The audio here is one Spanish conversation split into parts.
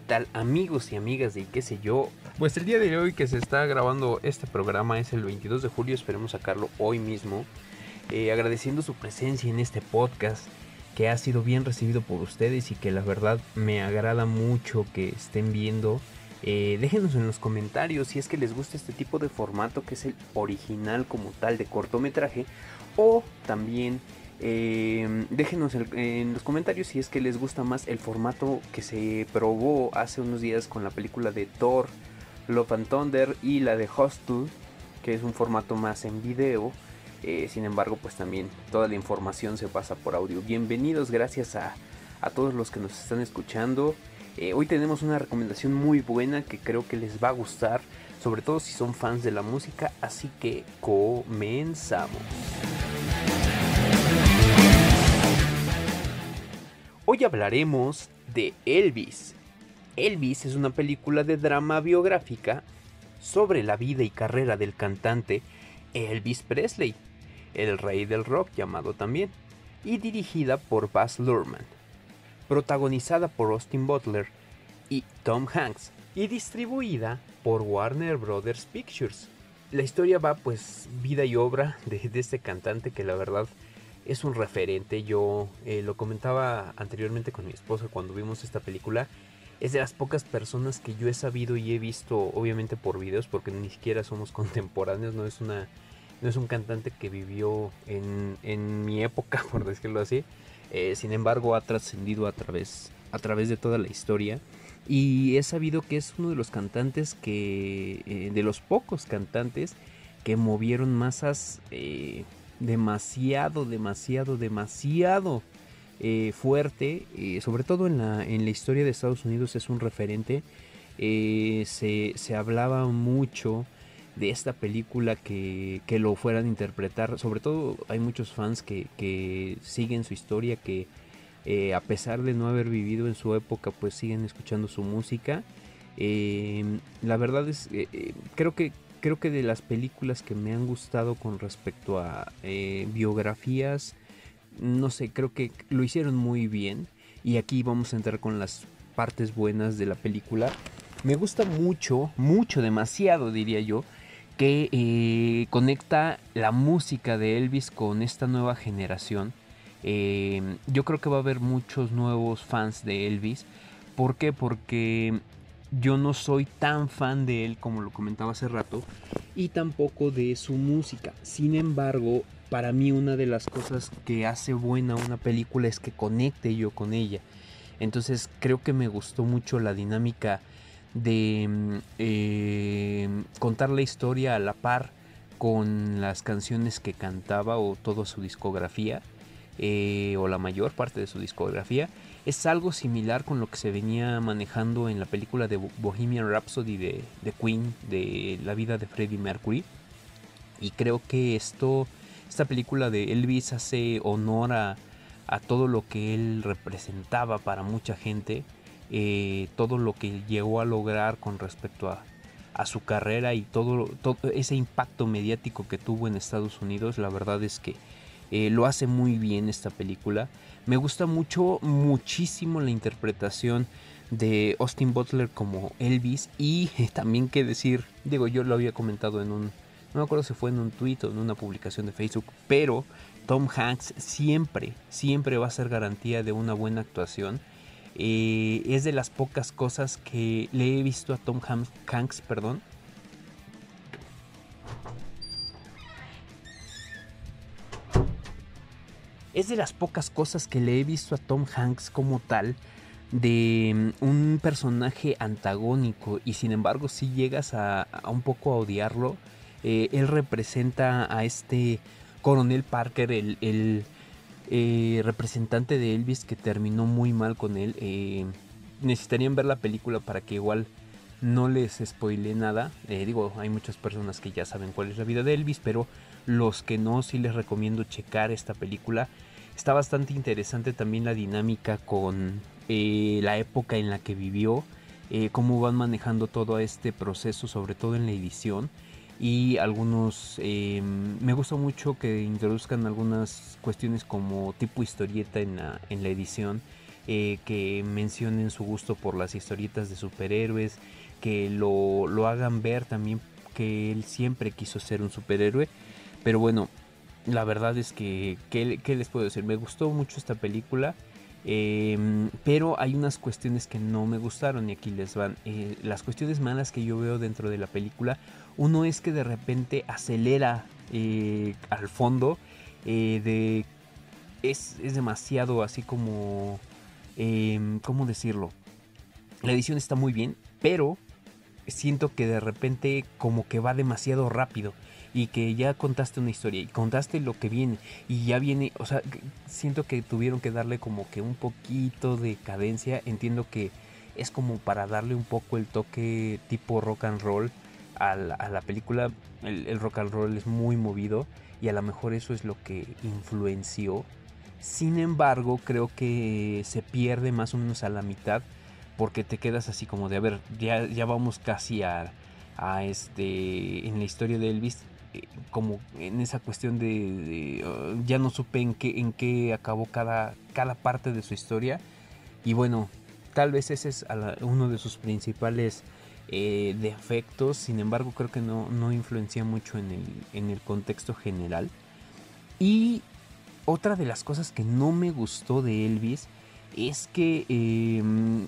¿qué tal amigos y amigas de qué sé yo? Pues el día de hoy que se está grabando este programa es el 22 de julio, esperemos sacarlo hoy mismo. Eh, agradeciendo su presencia en este podcast que ha sido bien recibido por ustedes y que la verdad me agrada mucho que estén viendo. Eh, déjenos en los comentarios si es que les gusta este tipo de formato que es el original como tal de cortometraje o también eh, déjenos en los comentarios si es que les gusta más el formato que se probó hace unos días con la película de Thor, Love and Thunder y la de Hostel, que es un formato más en video. Eh, sin embargo, pues también toda la información se pasa por audio. Bienvenidos, gracias a, todos los que nos están escuchando. Eh, hoy tenemos una recomendación muy buena que creo que les va a gustar, sobre todo si son fans de la música, así que comenzamos. Hoy hablaremos de Elvis. Elvis es una película de drama biográfica sobre la vida y carrera del cantante Elvis Presley, el rey del rock llamado también, y dirigida por Baz Luhrmann, protagonizada por Austin Butler y Tom Hanks, y distribuida por Warner Brothers Pictures. La historia va pues vida y obra de, de este cantante que la verdad es un referente. Yo eh, lo comentaba anteriormente con mi esposa cuando vimos esta película. Es de las pocas personas que yo he sabido y he visto, obviamente por videos, porque ni siquiera somos contemporáneos, no es una. No es un cantante que vivió en, en mi época, por decirlo así. Eh, sin embargo, ha trascendido a través, a través de toda la historia. Y he sabido que es uno de los cantantes que. Eh, de los pocos cantantes que movieron masas demasiado, demasiado, demasiado eh, fuerte, eh, sobre todo en la, en la historia de Estados Unidos es un referente. Eh, se, se, hablaba mucho de esta película que, que, lo fueran a interpretar. Sobre todo hay muchos fans que, que siguen su historia, que a pesar de no haber vivido en su época, pues siguen escuchando su música. la verdad es, creo que creo que de las películas que me han gustado con respecto a eh, biografías, no sé, creo que lo hicieron muy bien. Y aquí vamos a entrar con las partes buenas de la película. Me gusta mucho, mucho, demasiado diría yo, que eh, conecta la música de Elvis con esta nueva generación. Eh, yo creo que va a haber muchos nuevos fans de Elvis. ¿Por qué? Porque yo no soy tan fan de él como lo comentaba hace rato y tampoco de su música. Sin embargo, para mí una de las cosas que hace buena una película es que conecte yo con ella. Entonces creo que me gustó mucho la dinámica de mm, eh, contar la historia a la par con las canciones que cantaba o toda su discografía eh, o la mayor parte de su discografía es algo similar con lo que se venía manejando en la película de Bohemian Rhapsody de, Queen, de la vida de Freddie Mercury. Y creo que esto, esta película de Elvis hace honor a, todo lo que él representaba para mucha gente, eh, todo lo que llegó a lograr con respecto a, su carrera y todo, todo, ese impacto mediático que tuvo en Estados Unidos. La verdad es que eh, lo hace muy bien esta película. Me gusta mucho, muchísimo la interpretación de Austin Butler como Elvis y también que decir, digo, yo lo había comentado en un, no me acuerdo si fue en un tweet o en una publicación de Facebook, pero Tom Hanks siempre, siempre va a ser garantía de una buena actuación. Eh, es de las pocas cosas que le he visto a Tom Hanks, perdón, es de las pocas cosas que le he visto a Tom Hanks como tal de mm, un personaje antagónico y sin embargo si llegas a, un poco a odiarlo, eh, él representa a este coronel Parker, el, eh, representante de Elvis que terminó muy mal con él. Eh, necesitarían ver la película para que igual no les spoile nada. digo, hay muchas personas que ya saben cuál es la vida de Elvis, pero los que no, sí les recomiendo checar esta película. Está bastante interesante también la dinámica con eh, la época en la que vivió, eh, cómo van manejando todo este proceso, sobre todo en la edición. Y algunos, em, me gusta mucho que introduzcan algunas cuestiones como tipo historieta en la, en la edición. eh, que mencionen su gusto por las historietas de superhéroes, que lo, lo hagan ver también que él siempre quiso ser un superhéroe. Pero bueno, la verdad es que, ¿qué, les puedo decir? Me gustó mucho esta película. Em, pero hay unas cuestiones que no me gustaron y aquí les van. Eh, las cuestiones malas que yo veo dentro de la película, uno es que de repente acelera eh, al fondo, eh, de, es, es, demasiado así como, em, ¿cómo decirlo? La edición está muy bien, pero siento que de repente como que va demasiado rápido y que ya contaste una historia y contaste lo que viene y ya viene, o sea, siento que tuvieron que darle como que un poquito de cadencia, entiendo que es como para darle un poco el toque tipo rock and roll a la, película, el, rock and roll es muy movido y a lo mejor eso es lo que influenció, sin embargo creo que se pierde más o menos a la mitad porque te quedas así como de, a ver, ya, vamos casi a, a este, en la historia de Elvis, como en esa cuestión de, uh, ya no supe en qué, en qué acabó cada, cada parte de su historia. Y bueno, tal vez ese es uno de sus principales eh, defectos, sin embargo creo que no, no influencia mucho en el, en el contexto general. Y otra de las cosas que no me gustó de Elvis es que em,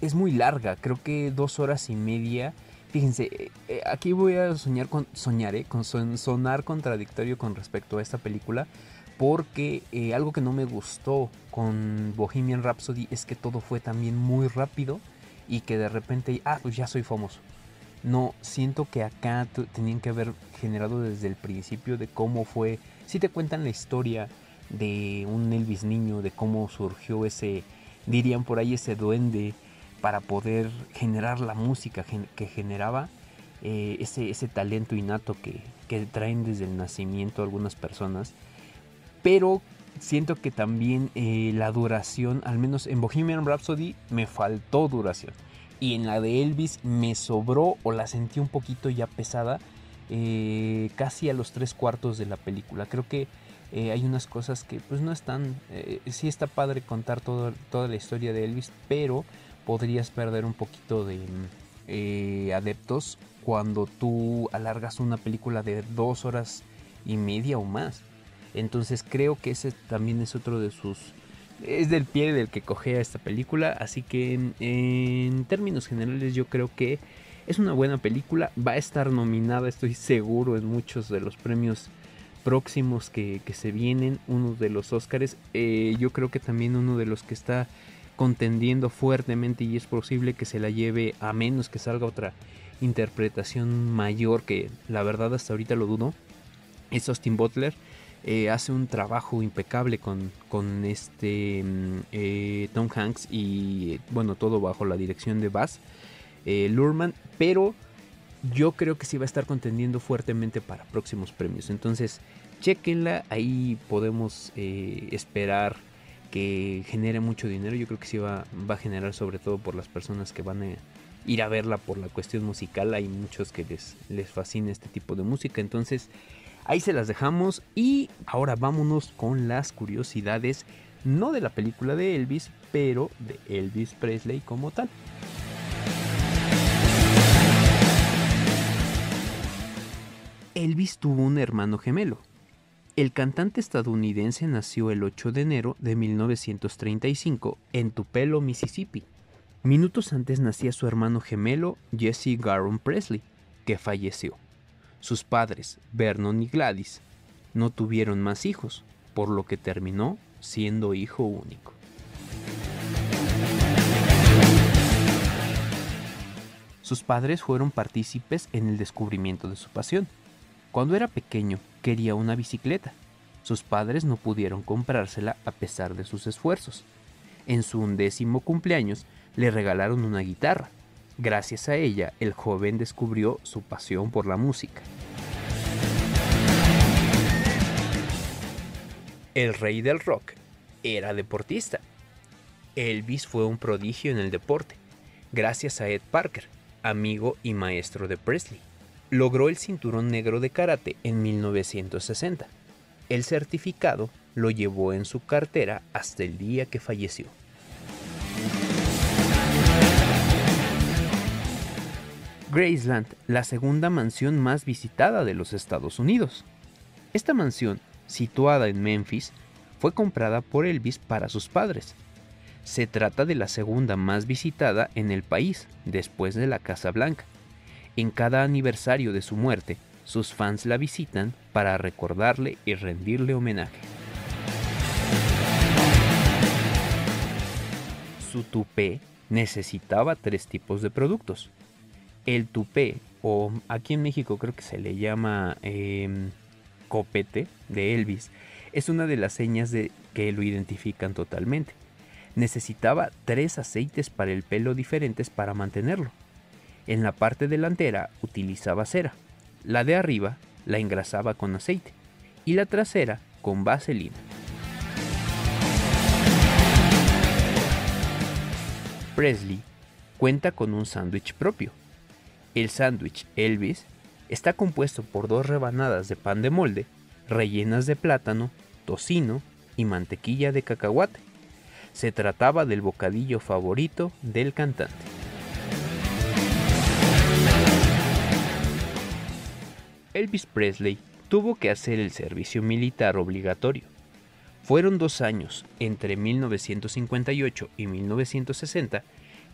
es muy larga, creo que dos horas y media Fíjense, eh, eh, aquí voy a soñar con, soñaré, con sonar contradictorio con respecto a esta película, porque eh, algo que no me gustó con Bohemian Rhapsody es que todo fue también muy rápido y que de repente, ah, pues ya soy famoso. No, siento que acá tenían que haber generado desde el principio de cómo fue, si te cuentan la historia de un Elvis niño, de cómo surgió ese, dirían por ahí, ese duende, para poder generar la música que generaba eh, ese, ese, talento innato que, traen desde el nacimiento algunas personas. Pero siento que también eh, la duración, al menos en Bohemian Rhapsody, me faltó duración. Y en la de Elvis me sobró o la sentí un poquito ya pesada, eh, casi a los tres cuartos de la película. Creo que hay unas cosas que pues no están... sí está padre contar todo, toda la historia de Elvis, pero podrías perder un poquito de eh, adeptos cuando tú alargas una película de dos horas y media o más. Entonces creo que ese también es otro de sus... Es del pie del que cogea esta película. Así que en, términos generales yo creo que es una buena película. Va a estar nominada, estoy seguro, en muchos de los premios próximos que, se vienen. Uno de los Oscars. Eh, yo creo que también uno de los que está contendiendo fuertemente y es posible que se la lleve a menos que salga otra interpretación mayor que la verdad hasta ahorita lo dudo. Es Austin Butler. Eh, hace un trabajo impecable con, con este mm, eh, Tom Hanks y bueno todo bajo la dirección de Bass eh, Lurman pero yo creo que sí va a estar contendiendo fuertemente para próximos premios entonces chequenla ahí podemos esperar que genere mucho dinero. Yo creo que sí va, va a generar sobre todo por las personas que van a ir a verla por la cuestión musical. Hay muchos que les, les fascina este tipo de música. Entonces ahí se las dejamos y ahora vámonos con las curiosidades. No de la película de Elvis, pero de Elvis Presley como tal. Elvis tuvo un hermano gemelo, el cantante estadounidense nació el 8 de enero de 1935 en Tupelo, Mississippi. Minutos antes nacía su hermano gemelo Jesse Garon Presley, que falleció. Sus padres, Vernon y Gladys, no tuvieron más hijos, por lo que terminó siendo hijo único. Sus padres fueron partícipes en el descubrimiento de su pasión. Cuando era pequeño, quería una bicicleta. Sus padres no pudieron comprársela a pesar de sus esfuerzos. En su undécimo cumpleaños le regalaron una guitarra. Gracias a ella, el joven descubrió su pasión por la música. El rey del rock era deportista. Elvis fue un prodigio en el deporte, gracias a Ed Parker, amigo y maestro de Presley logró el cinturón negro de karate en 1960. El certificado lo llevó en su cartera hasta el día que falleció. Graceland, la segunda mansión más visitada de los Estados Unidos. Esta mansión, situada en Memphis, fue comprada por Elvis para sus padres. Se trata de la segunda más visitada en el país, después de la Casa Blanca. En cada aniversario de su muerte, sus fans la visitan para recordarle y rendirle homenaje. Su tupé necesitaba tres tipos de productos. El tupé, o aquí en México creo que se le llama em, copete de Elvis, es una de las señas de que lo identifican totalmente. Necesitaba tres aceites para el pelo diferentes para mantenerlo. En la parte delantera utilizaba cera, la de arriba la engrasaba con aceite y la trasera con vaselina. Presley cuenta con un sándwich propio. El sándwich Elvis está compuesto por dos rebanadas de pan de molde rellenas de plátano, tocino y mantequilla de cacahuate. Se trataba del bocadillo favorito del cantante. Elvis Presley tuvo que hacer el servicio militar obligatorio. Fueron dos años, entre 1958 y 1960,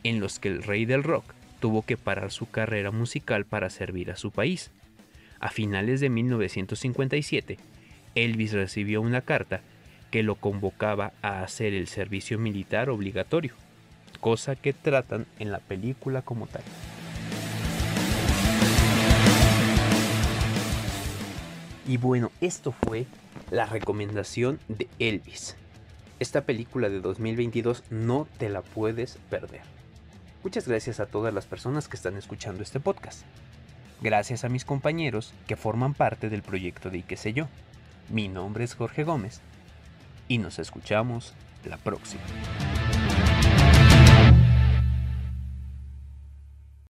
en los que el rey del rock tuvo que parar su carrera musical para servir a su país. A finales de 1957, Elvis recibió una carta que lo convocaba a hacer el servicio militar obligatorio, cosa que tratan en la película como tal. Y bueno, esto fue la recomendación de Elvis. Esta película de 2022 no te la puedes perder. Muchas gracias a todas las personas que están escuchando este podcast. Gracias a mis compañeros que forman parte del proyecto de ¿Y sé yo? Mi nombre es Jorge Gómez y nos escuchamos la próxima.